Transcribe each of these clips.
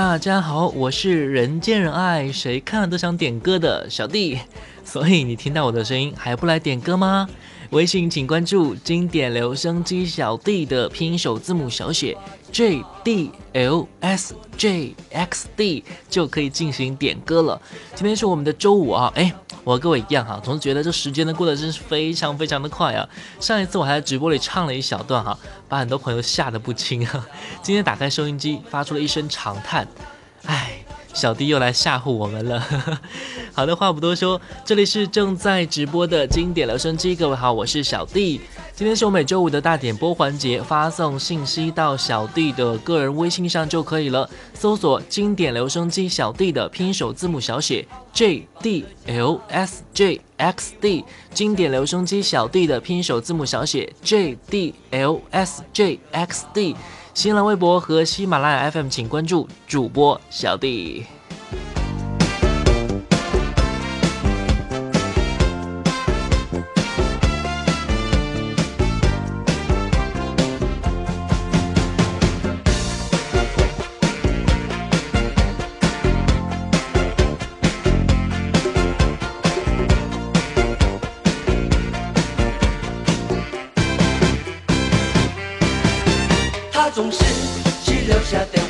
大家好，我是人见人爱，谁看了都想点歌的小弟。所以你听到我的声音还不来点歌吗？微信请关注经典留声机小弟的拼音首字母小写 J D L S J X D 就可以进行点歌了。今天是我们的周五啊，哎，我和各位一样哈，总是觉得这时间呢过得真是非常非常的快啊。上一次我还在直播里唱了一小段哈，把很多朋友吓得不轻啊。今天打开收音机，发出了一声长叹，唉。小弟又来吓唬我们了。好的话不多说，这里是正在直播的经典留声机。各位好，我是小弟。今天是我每周五的大点播环节，发送信息到小弟的个人微信上就可以了。搜索“经典留声机小弟”的拼手字母小写 J D L S J X D，经典留声机小弟的拼手字母小写 J D L S J X D。新浪微博和喜马拉雅 FM，请关注主播小弟。总是只留下电话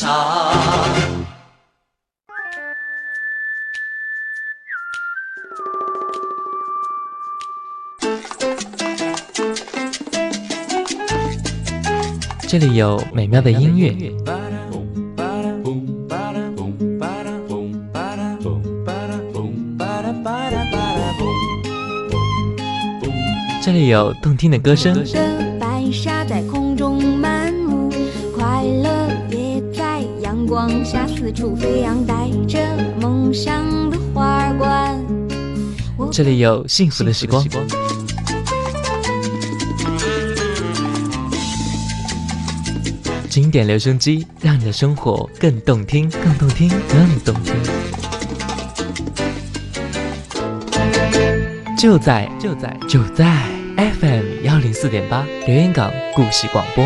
这里有美妙的音乐，这里有动听的歌声。白沙在空光下四处飞扬，带着梦想的花冠。这里有幸福的时光。经典留声机，让你的生活更动听，更动听，更动听。就在就在就在 FM 幺零四点八，留言港故事广播。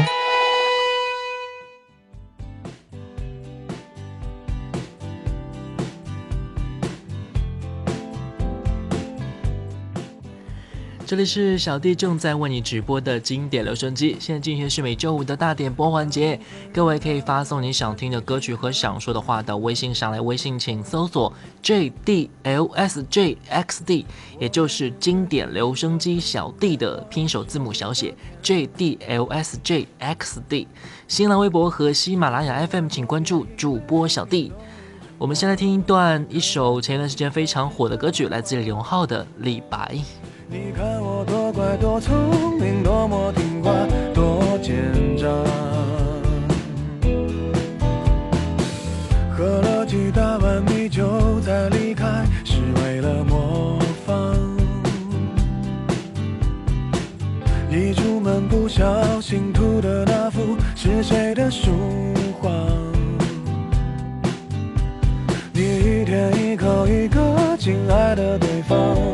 这里是小弟正在为你直播的经典留声机，现在进行的是每周五的大点播环节。各位可以发送你想听的歌曲和想说的话到微信上来，微信请搜索 J D L S J X D，也就是经典留声机小弟的拼手字母小写 J D L S J X D。新浪微博和喜马拉雅 FM 请关注主播小弟。我们先来听一段一首前一段时间非常火的歌曲，来自李荣浩的《李白》。你看我多乖多聪明，多么听话，多奸诈。喝了几大碗米酒才离开，是为了模仿。一出门不小心涂的那幅是谁的书画？你一天一口一个亲爱的对方。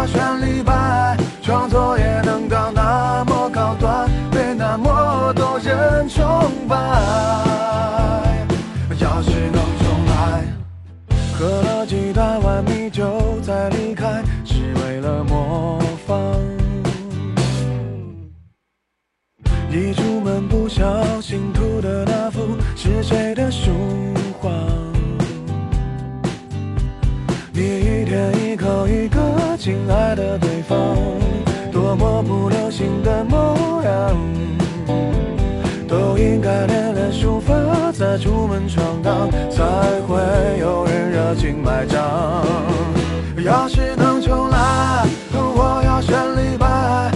我选李白，创作也能到那么高端，被那么多人崇拜。要是能重来，喝了几大碗米酒再离开，是为了模仿。一出门不小心涂的那幅是谁的书画？你一天一口一个亲爱的对方，多么不流行的模样，都应该练练书法，再出门闯荡，才会有人热情买账。要是能重来，我要选李白。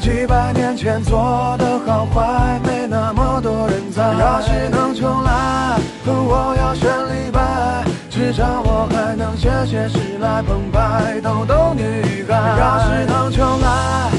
几百年前做的好坏，没那么多人在。要是能重来，我要选李白，至少我还能写写诗来澎湃逗逗女孩。要是能重来，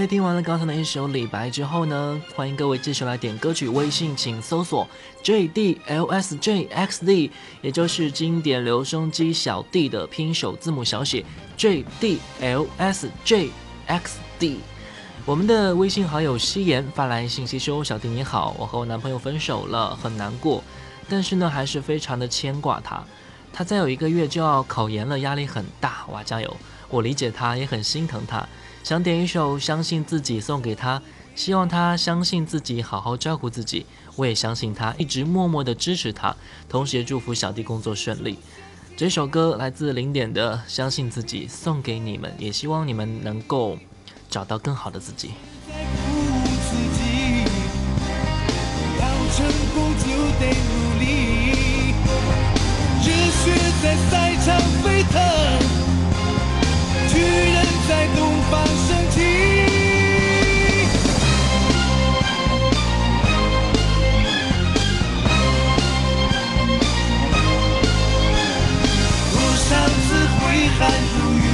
OK，听完了刚才的一首李白之后呢，欢迎各位继续来点歌曲。微信请搜索 JDLSJXD，也就是经典留声机小弟的拼手字母小写 JDLSJXD。我们的微信好友夕颜发来信息说：“小弟你好，我和我男朋友分手了，很难过，但是呢，还是非常的牵挂他。他再有一个月就要考研了，压力很大，哇，加油！我理解他，也很心疼他。”想点一首《相信自己》送给他，希望他相信自己，好好照顾自己。我也相信他，一直默默的支持他，同时也祝福小弟工作顺利。这首歌来自零点的《相信自己》，送给你们，也希望你们能够找到更好的自己。在鼓舞自己，要成功就得努力，热血在赛场沸腾，巨人在东方升起。多少次挥汗如雨。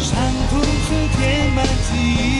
伤痛曾填满记忆，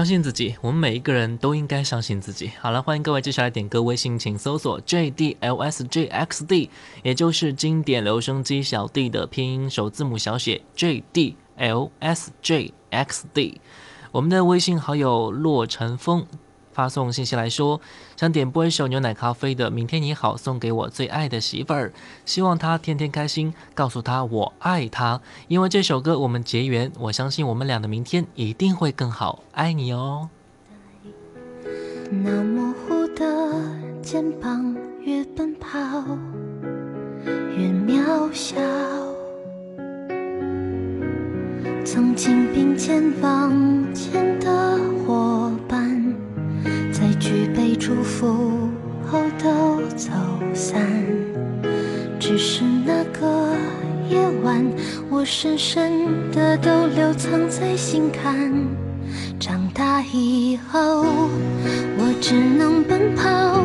相信自己，我们每一个人都应该相信自己。好了，欢迎各位接下来点歌，微信请搜索 JDLSJXD，也就是经典留声机小弟的拼音首字母小写 JDLSJXD。我们的微信好友洛晨风。发送信息来说，想点播一首牛奶咖啡的《明天你好》，送给我最爱的媳妇儿，希望她天天开心，告诉她我爱她。因为这首歌我们结缘，我相信我们俩的明天一定会更好，爱你哦。那模糊的肩膀，越奔跑越渺小。曾经并肩往前的伙伴。在举杯祝福后都走散，只是那个夜晚，我深深的都留藏在心坎。长大以后，我只能奔跑，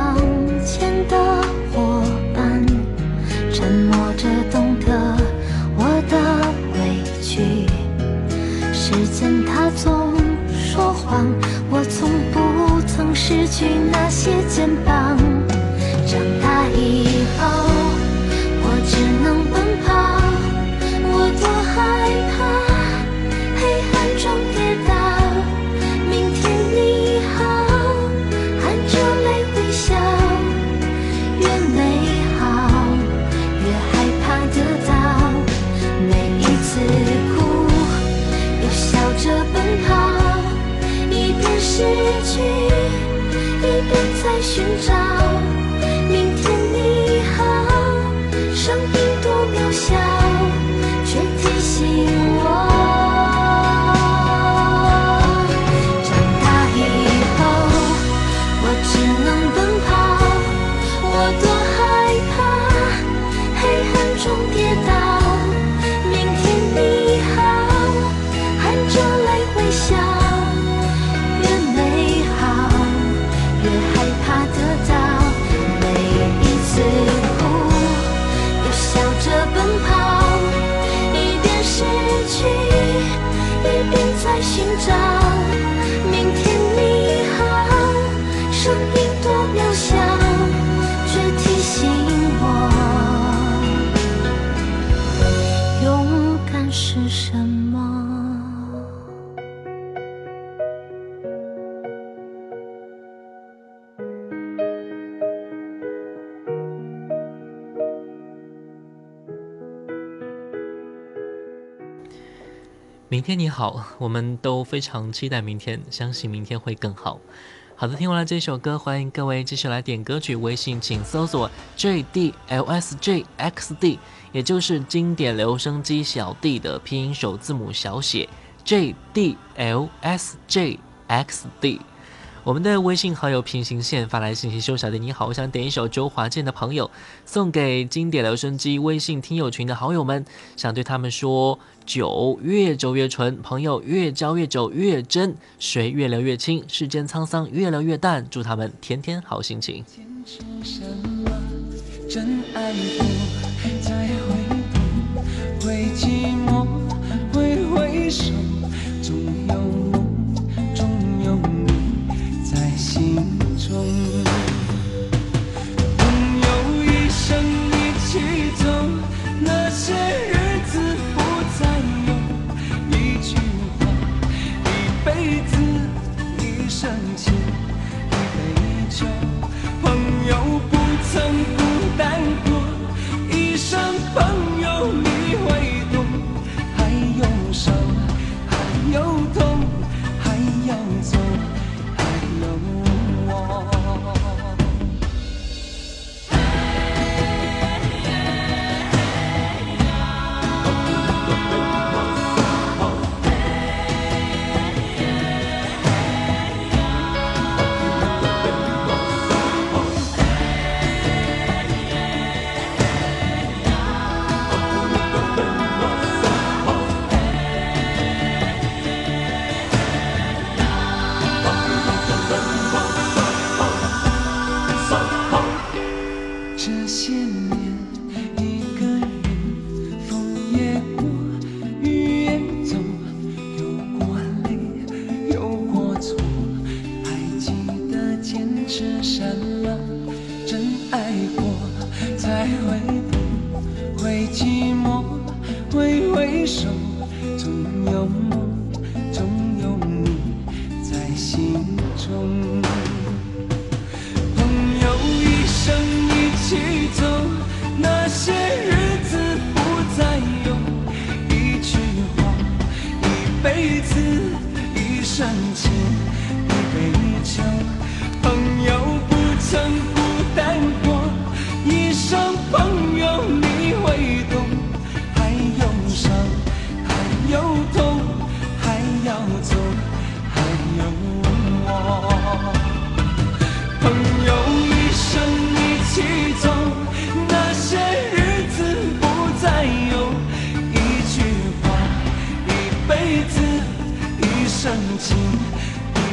明天你好，我们都非常期待明天，相信明天会更好。好的，听完了这首歌，欢迎各位继续来点歌曲。微信请搜索 JDLSJXD，也就是经典留声机小弟的拼音首字母小写 JDLSJXD。我们的微信好友平行线发来信息说：“小弟你好，我想点一首周华健的朋友，送给经典留声机微信听友群的好友们，想对他们说：酒越久越纯，朋友越交越久越真，水越流越清，世间沧桑越流越淡。祝他们天天好心情。真爱再回会寂寞，会回首，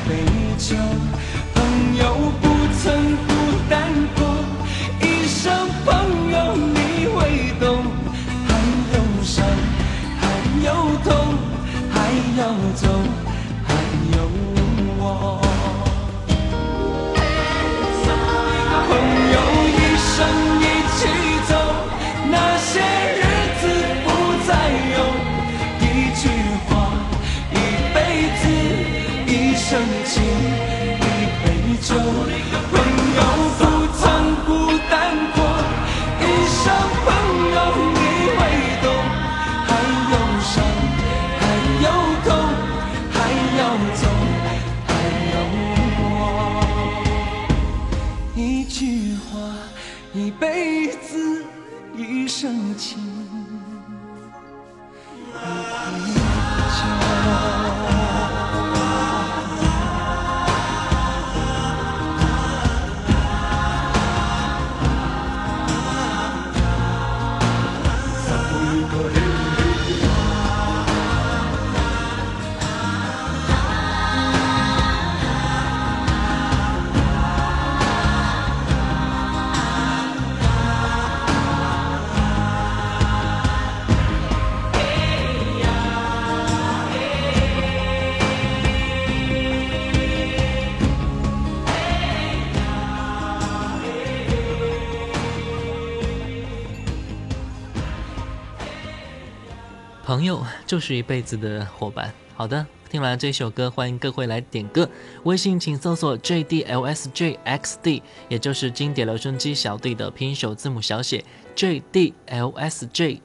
杯酒。朋友就是一辈子的伙伴。好的，听完这首歌，欢迎各位来点歌。微信请搜索 JDLSJXD，也就是经典留声机小队的拼音首字母小写 JDLSJXD。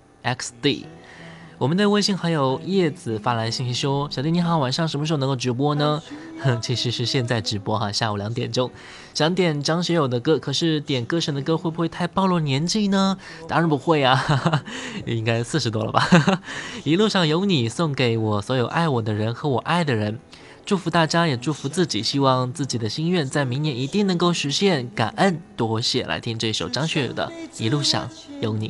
我们的微信好友叶子发来信息说：“小弟你好，晚上什么时候能够直播呢？”哼，其实是现在直播哈，下午两点钟。想点张学友的歌，可是点歌神的歌会不会太暴露年纪呢？当然不会啊，哈哈，应该四十多了吧。哈哈，一路上有你，送给我所有爱我的人和我爱的人。祝福大家，也祝福自己，希望自己的心愿在明年一定能够实现。感恩，多谢。来听这首张学友的《一路上有你》。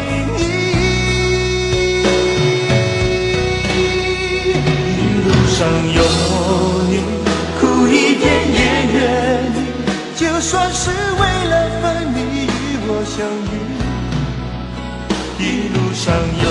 上有你，苦一点也愿意，就算是为了分离与我相遇。一路上有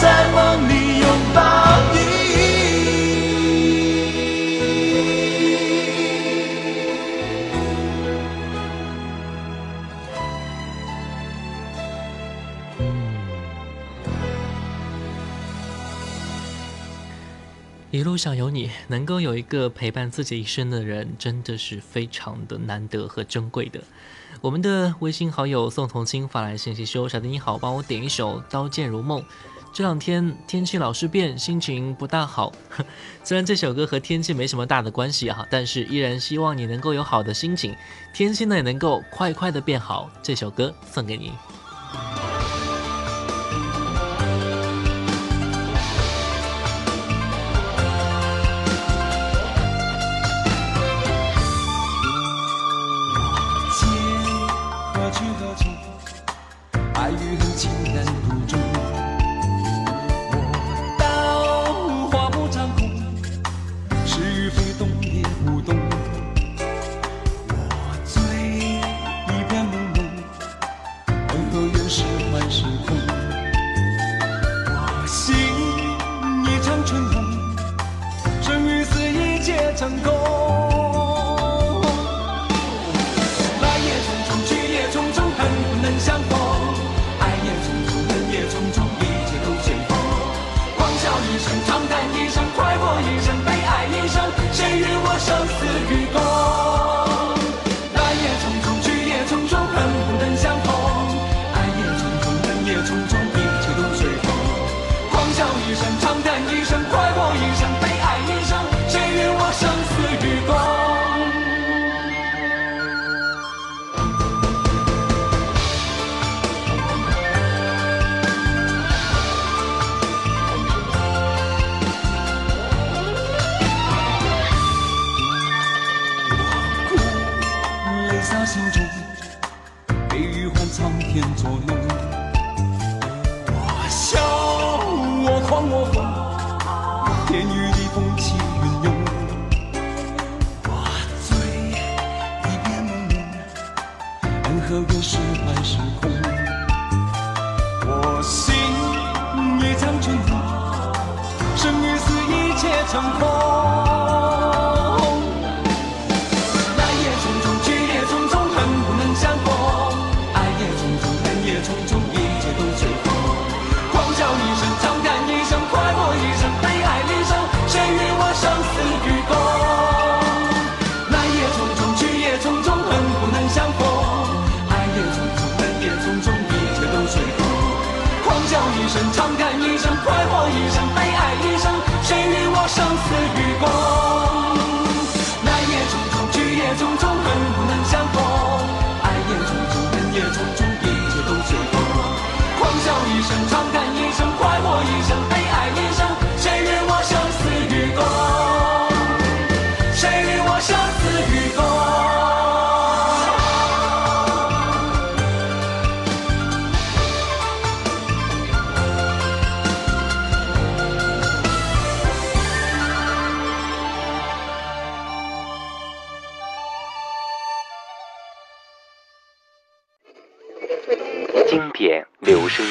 在梦里拥抱你。一路上有你，能够有一个陪伴自己一生的人，真的是非常的难得和珍贵的。我们的微信好友宋同清发来信息说：“小弟你好，帮我点一首《刀剑如梦》。这两天天气老是变，心情不大好。虽然这首歌和天气没什么大的关系哈，但是依然希望你能够有好的心情，天气呢也能够快快的变好。这首歌送给你。”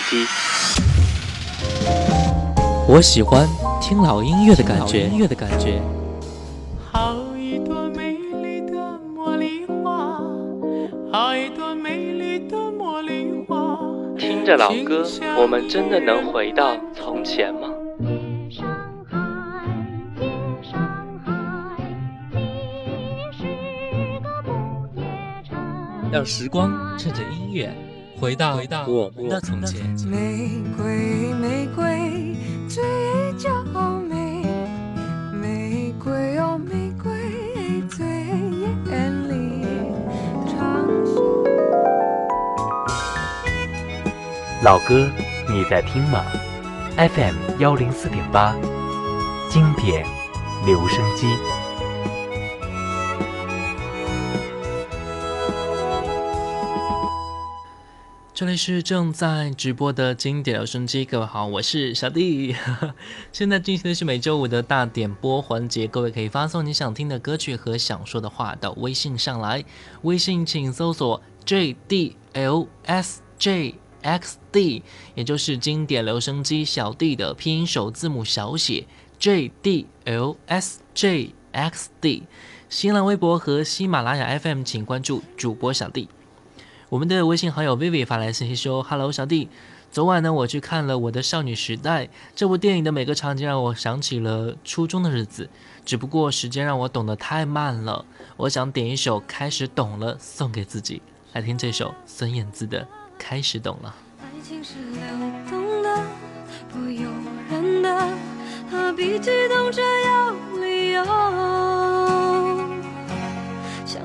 机。我喜欢听老音乐的感觉，音乐的感觉。好一朵美丽的茉莉花，好一朵美丽的茉莉花。听着老歌，我们真的能回到从前吗？夜上海，夜上海，你是个不夜城。让时光趁着音乐回到回到我们的从前。玫瑰，玫瑰，最娇美。玫瑰哦，玫瑰，最艳丽。长老歌，你在听吗？FM 幺零四点八，经典留声机。这里是正在直播的经典留声机，各位好，我是小弟。现在进行的是每周五的大点播环节，各位可以发送你想听的歌曲和想说的话到微信上来，微信请搜索 JDLSJXD，也就是经典留声机小弟的拼音首字母小写 JDLSJXD。新浪微博和喜马拉雅 FM 请关注主播小弟。我们的微信好友 Vivi 发来信息说：“Hello，小弟，昨晚呢我去看了《我的少女时代》这部电影的每个场景，让我想起了初中的日子。只不过时间让我懂得太慢了。我想点一首《开始懂了》送给自己，来听这首孙燕姿的《开始懂了》。爱情是流动的，不由人的，何必激动着要理由？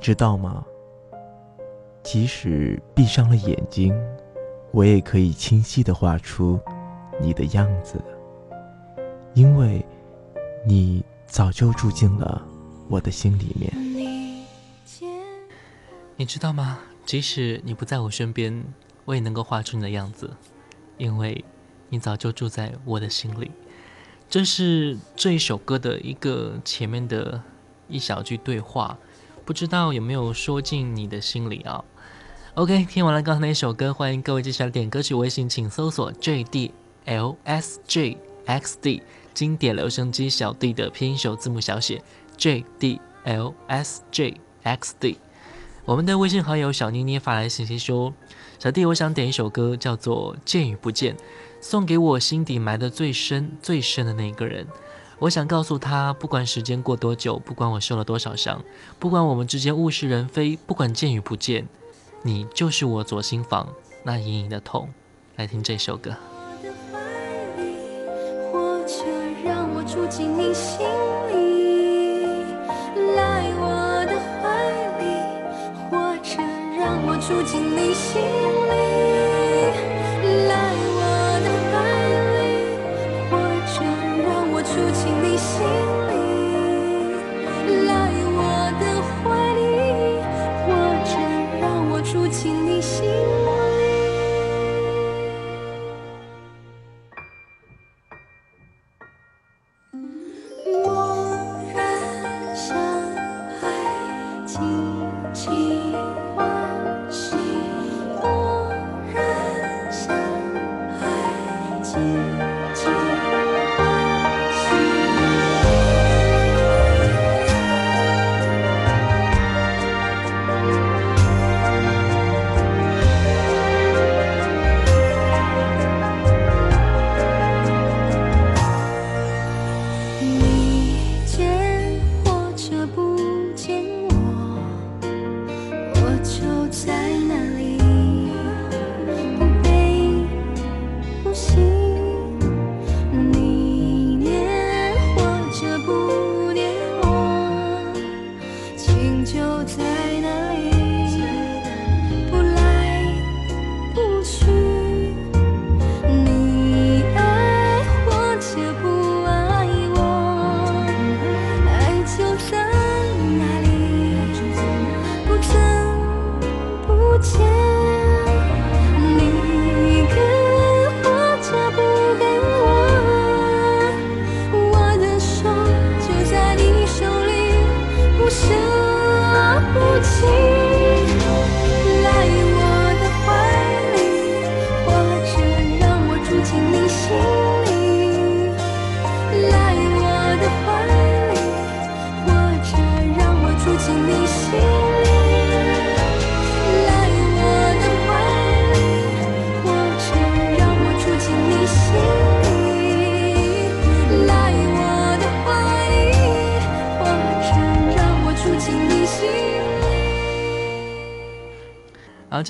知道吗？即使闭上了眼睛，我也可以清晰的画出你的样子，因为你早就住进了我的心里面。你见你知道吗？即使你不在我身边，我也能够画出你的样子，因为你早就住在我的心里。这是这一首歌的一个前面的一小句对话，不知道有没有说进你的心里啊？OK，听完了刚才那一首歌，欢迎各位接下来点歌曲，微信请搜索 JDLSJXD 经典留声机小弟的拼音首字母小写 JDLSJXD。我们的微信好友小妮妮发来信息说：“小弟，我想点一首歌，叫做《见与不见》，送给我心底埋的最深、最深的那个人。我想告诉他，不管时间过多久，不管我受了多少伤，不管我们之间物是人非，不管见与不见，你就是我左心房那隐隐的痛。”来听这首歌。我的怀里，或者让我住进你心里，来我的怀里，或者让我住进你心里，来我的怀里，或者让我住进心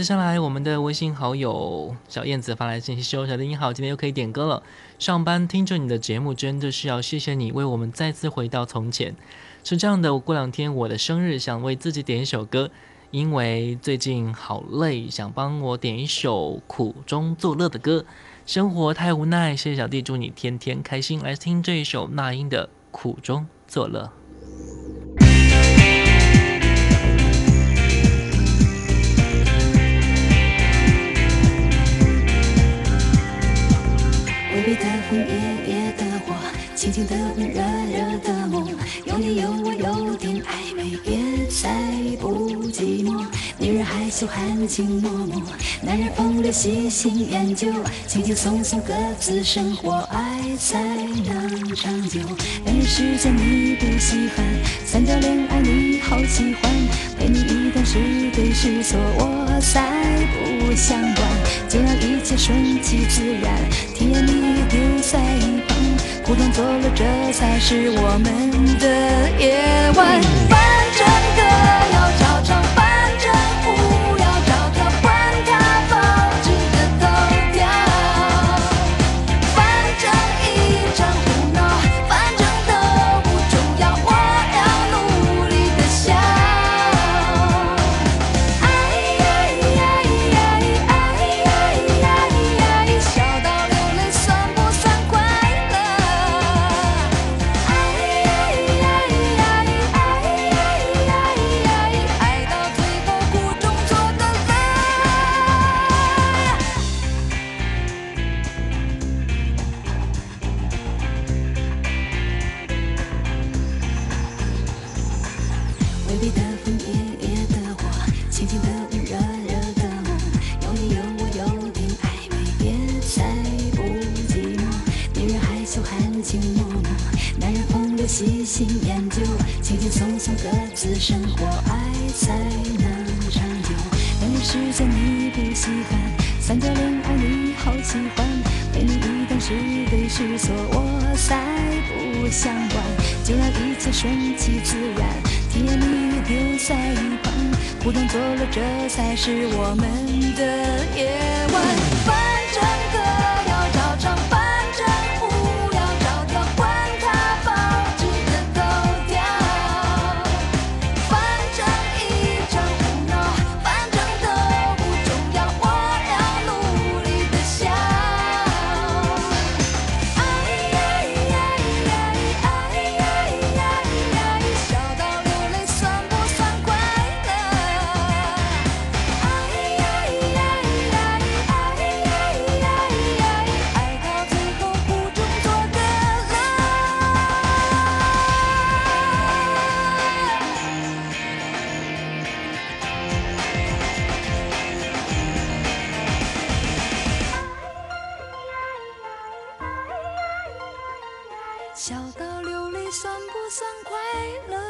接下来我们的微信好友小燕子发来信息说：“小弟你好，今天又可以点歌了。上班听着你的节目，真的是要谢谢你为我们再次回到从前。是这样的，我过两天我的生日，想为自己点一首歌，因为最近好累，想帮我点一首苦中作乐的歌。生活太无奈，谢谢小弟，祝你天天开心。来听这一首那英的《苦中作乐》。”轻轻的吻，热热的梦，有你有我有点暧昧，别再不寂寞。女人害羞含情脉脉，男人风流细心研究，轻轻松松各自生活，爱才能长久。两人世界你不稀罕，三角恋爱你好喜欢，陪你一段是对是错，我才不想管，就让一切顺其自然，甜言蜜语丢在一旁，不断做了，这才是我们的夜晚。反正歌是我们的夜笑到流泪算不算快乐？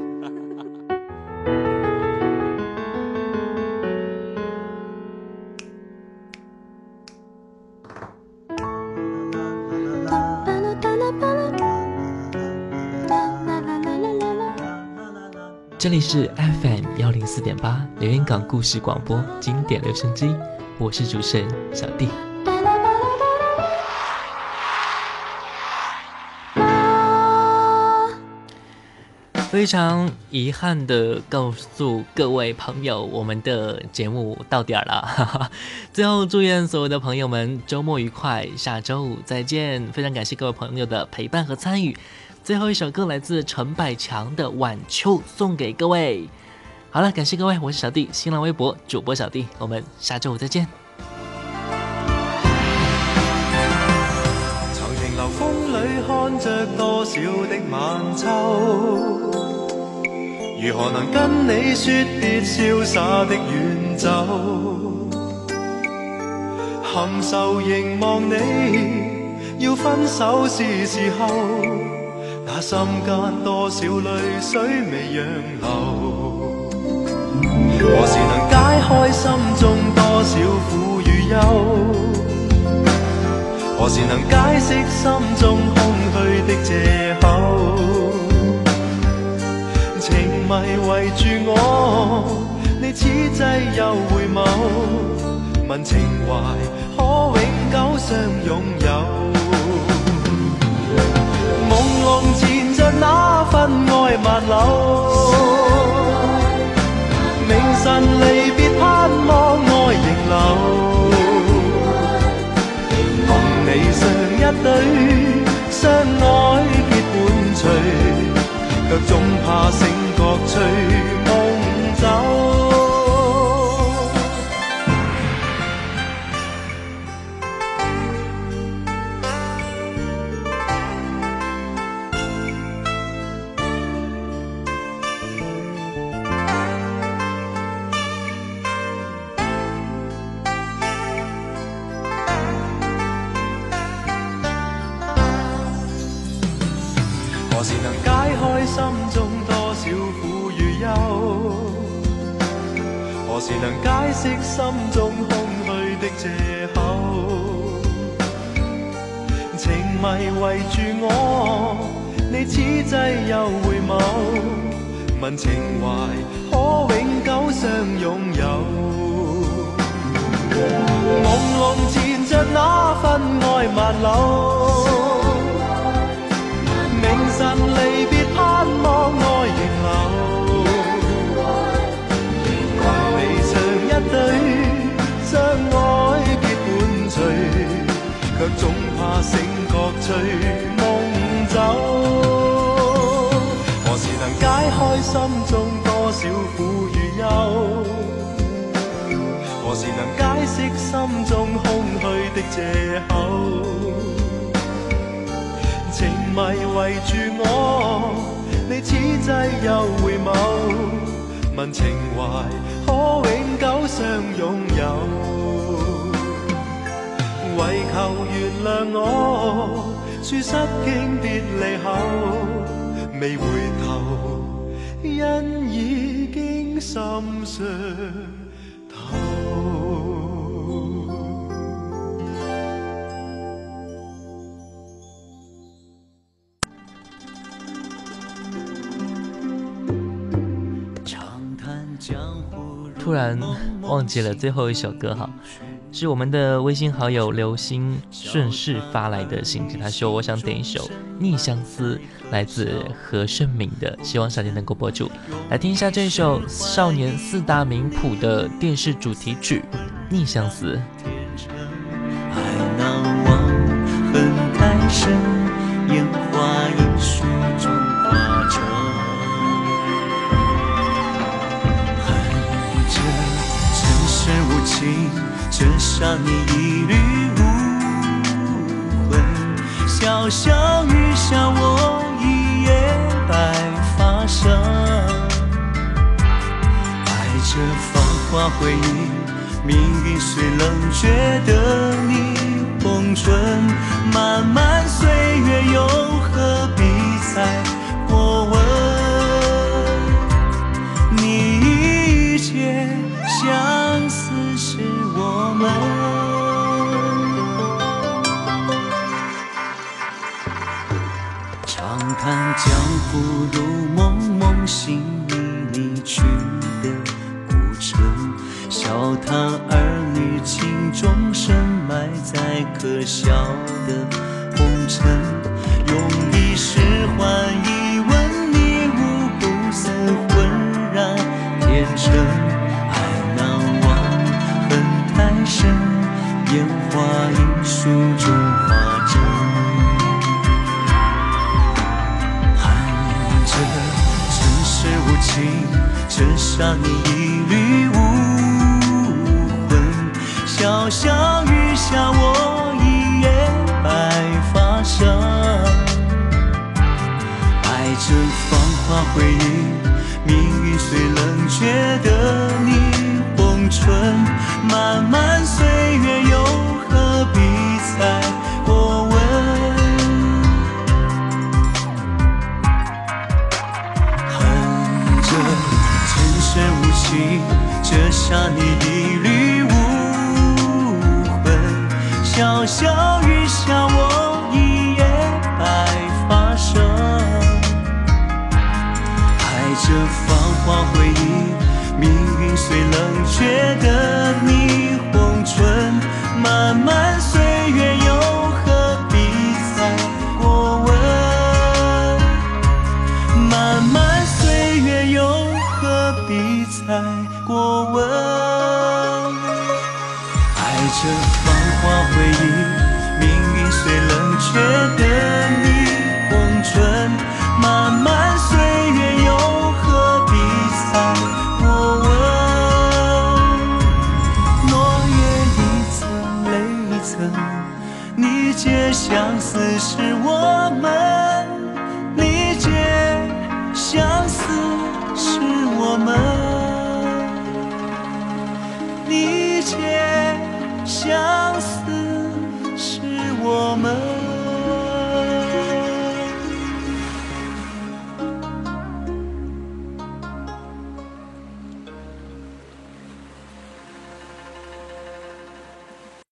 这里是 FM 幺零四点八连云港故事广播经典留声机，我是主持人小弟。非常遗憾的告诉各位朋友，我们的节目到点儿了。最后祝愿所有的朋友们周末愉快，下周五再见。非常感谢各位朋友的陪伴和参与。最后一首歌来自陈百强的《晚秋》，送给各位。好了，感谢各位，我是小弟，新浪微博主播小弟，我们下周五再见。曾停留风里看着多少的晚秋，如何能跟你说别潇洒的远走？含愁凝望你，要分手是时候。心间多少泪水未让流？何时能解开心中多少苦与忧？何时能解释心中空虚的借口？情迷围住我，你此际又回眸，问情怀可永久相拥有？那份爱万缕，明晨离别盼望爱仍留，共你常一对相爱结伴随，却总怕醒觉随梦走。何时能解释心中空虚的借口？情迷围住我，你此际又回眸，问情怀可永久相拥有？朦胧缠着那份爱万缕。觉随梦走。何时能解开心中多少苦与忧？何时能解释心中空虚的借口？情迷围住我，你此际又回眸，问情怀可永久相拥有？唯求原谅我，说失经别离后，未回头，因已经心伤透。突然忘记了最后一首歌哈，是我们的微信好友刘星顺势发来的信息，他说我想点一首《逆相思》，来自何晟铭的，希望小弟能够播出，来听一下这首少年四大名捕的电视主题曲《逆相思》。爱难忘，恨太深，烟花你一缕无魂潇潇雨下我一夜白发生。爱这繁华回忆命运虽冷却的你红唇漫漫岁月又何必再不如梦梦醒你离去的古城笑谈儿女情重深埋在可笑的红尘用一世换一让你一缕无魂，潇潇雨下我一夜白发生。爱着芳华回忆，命运虽冷却的你，红唇慢慢。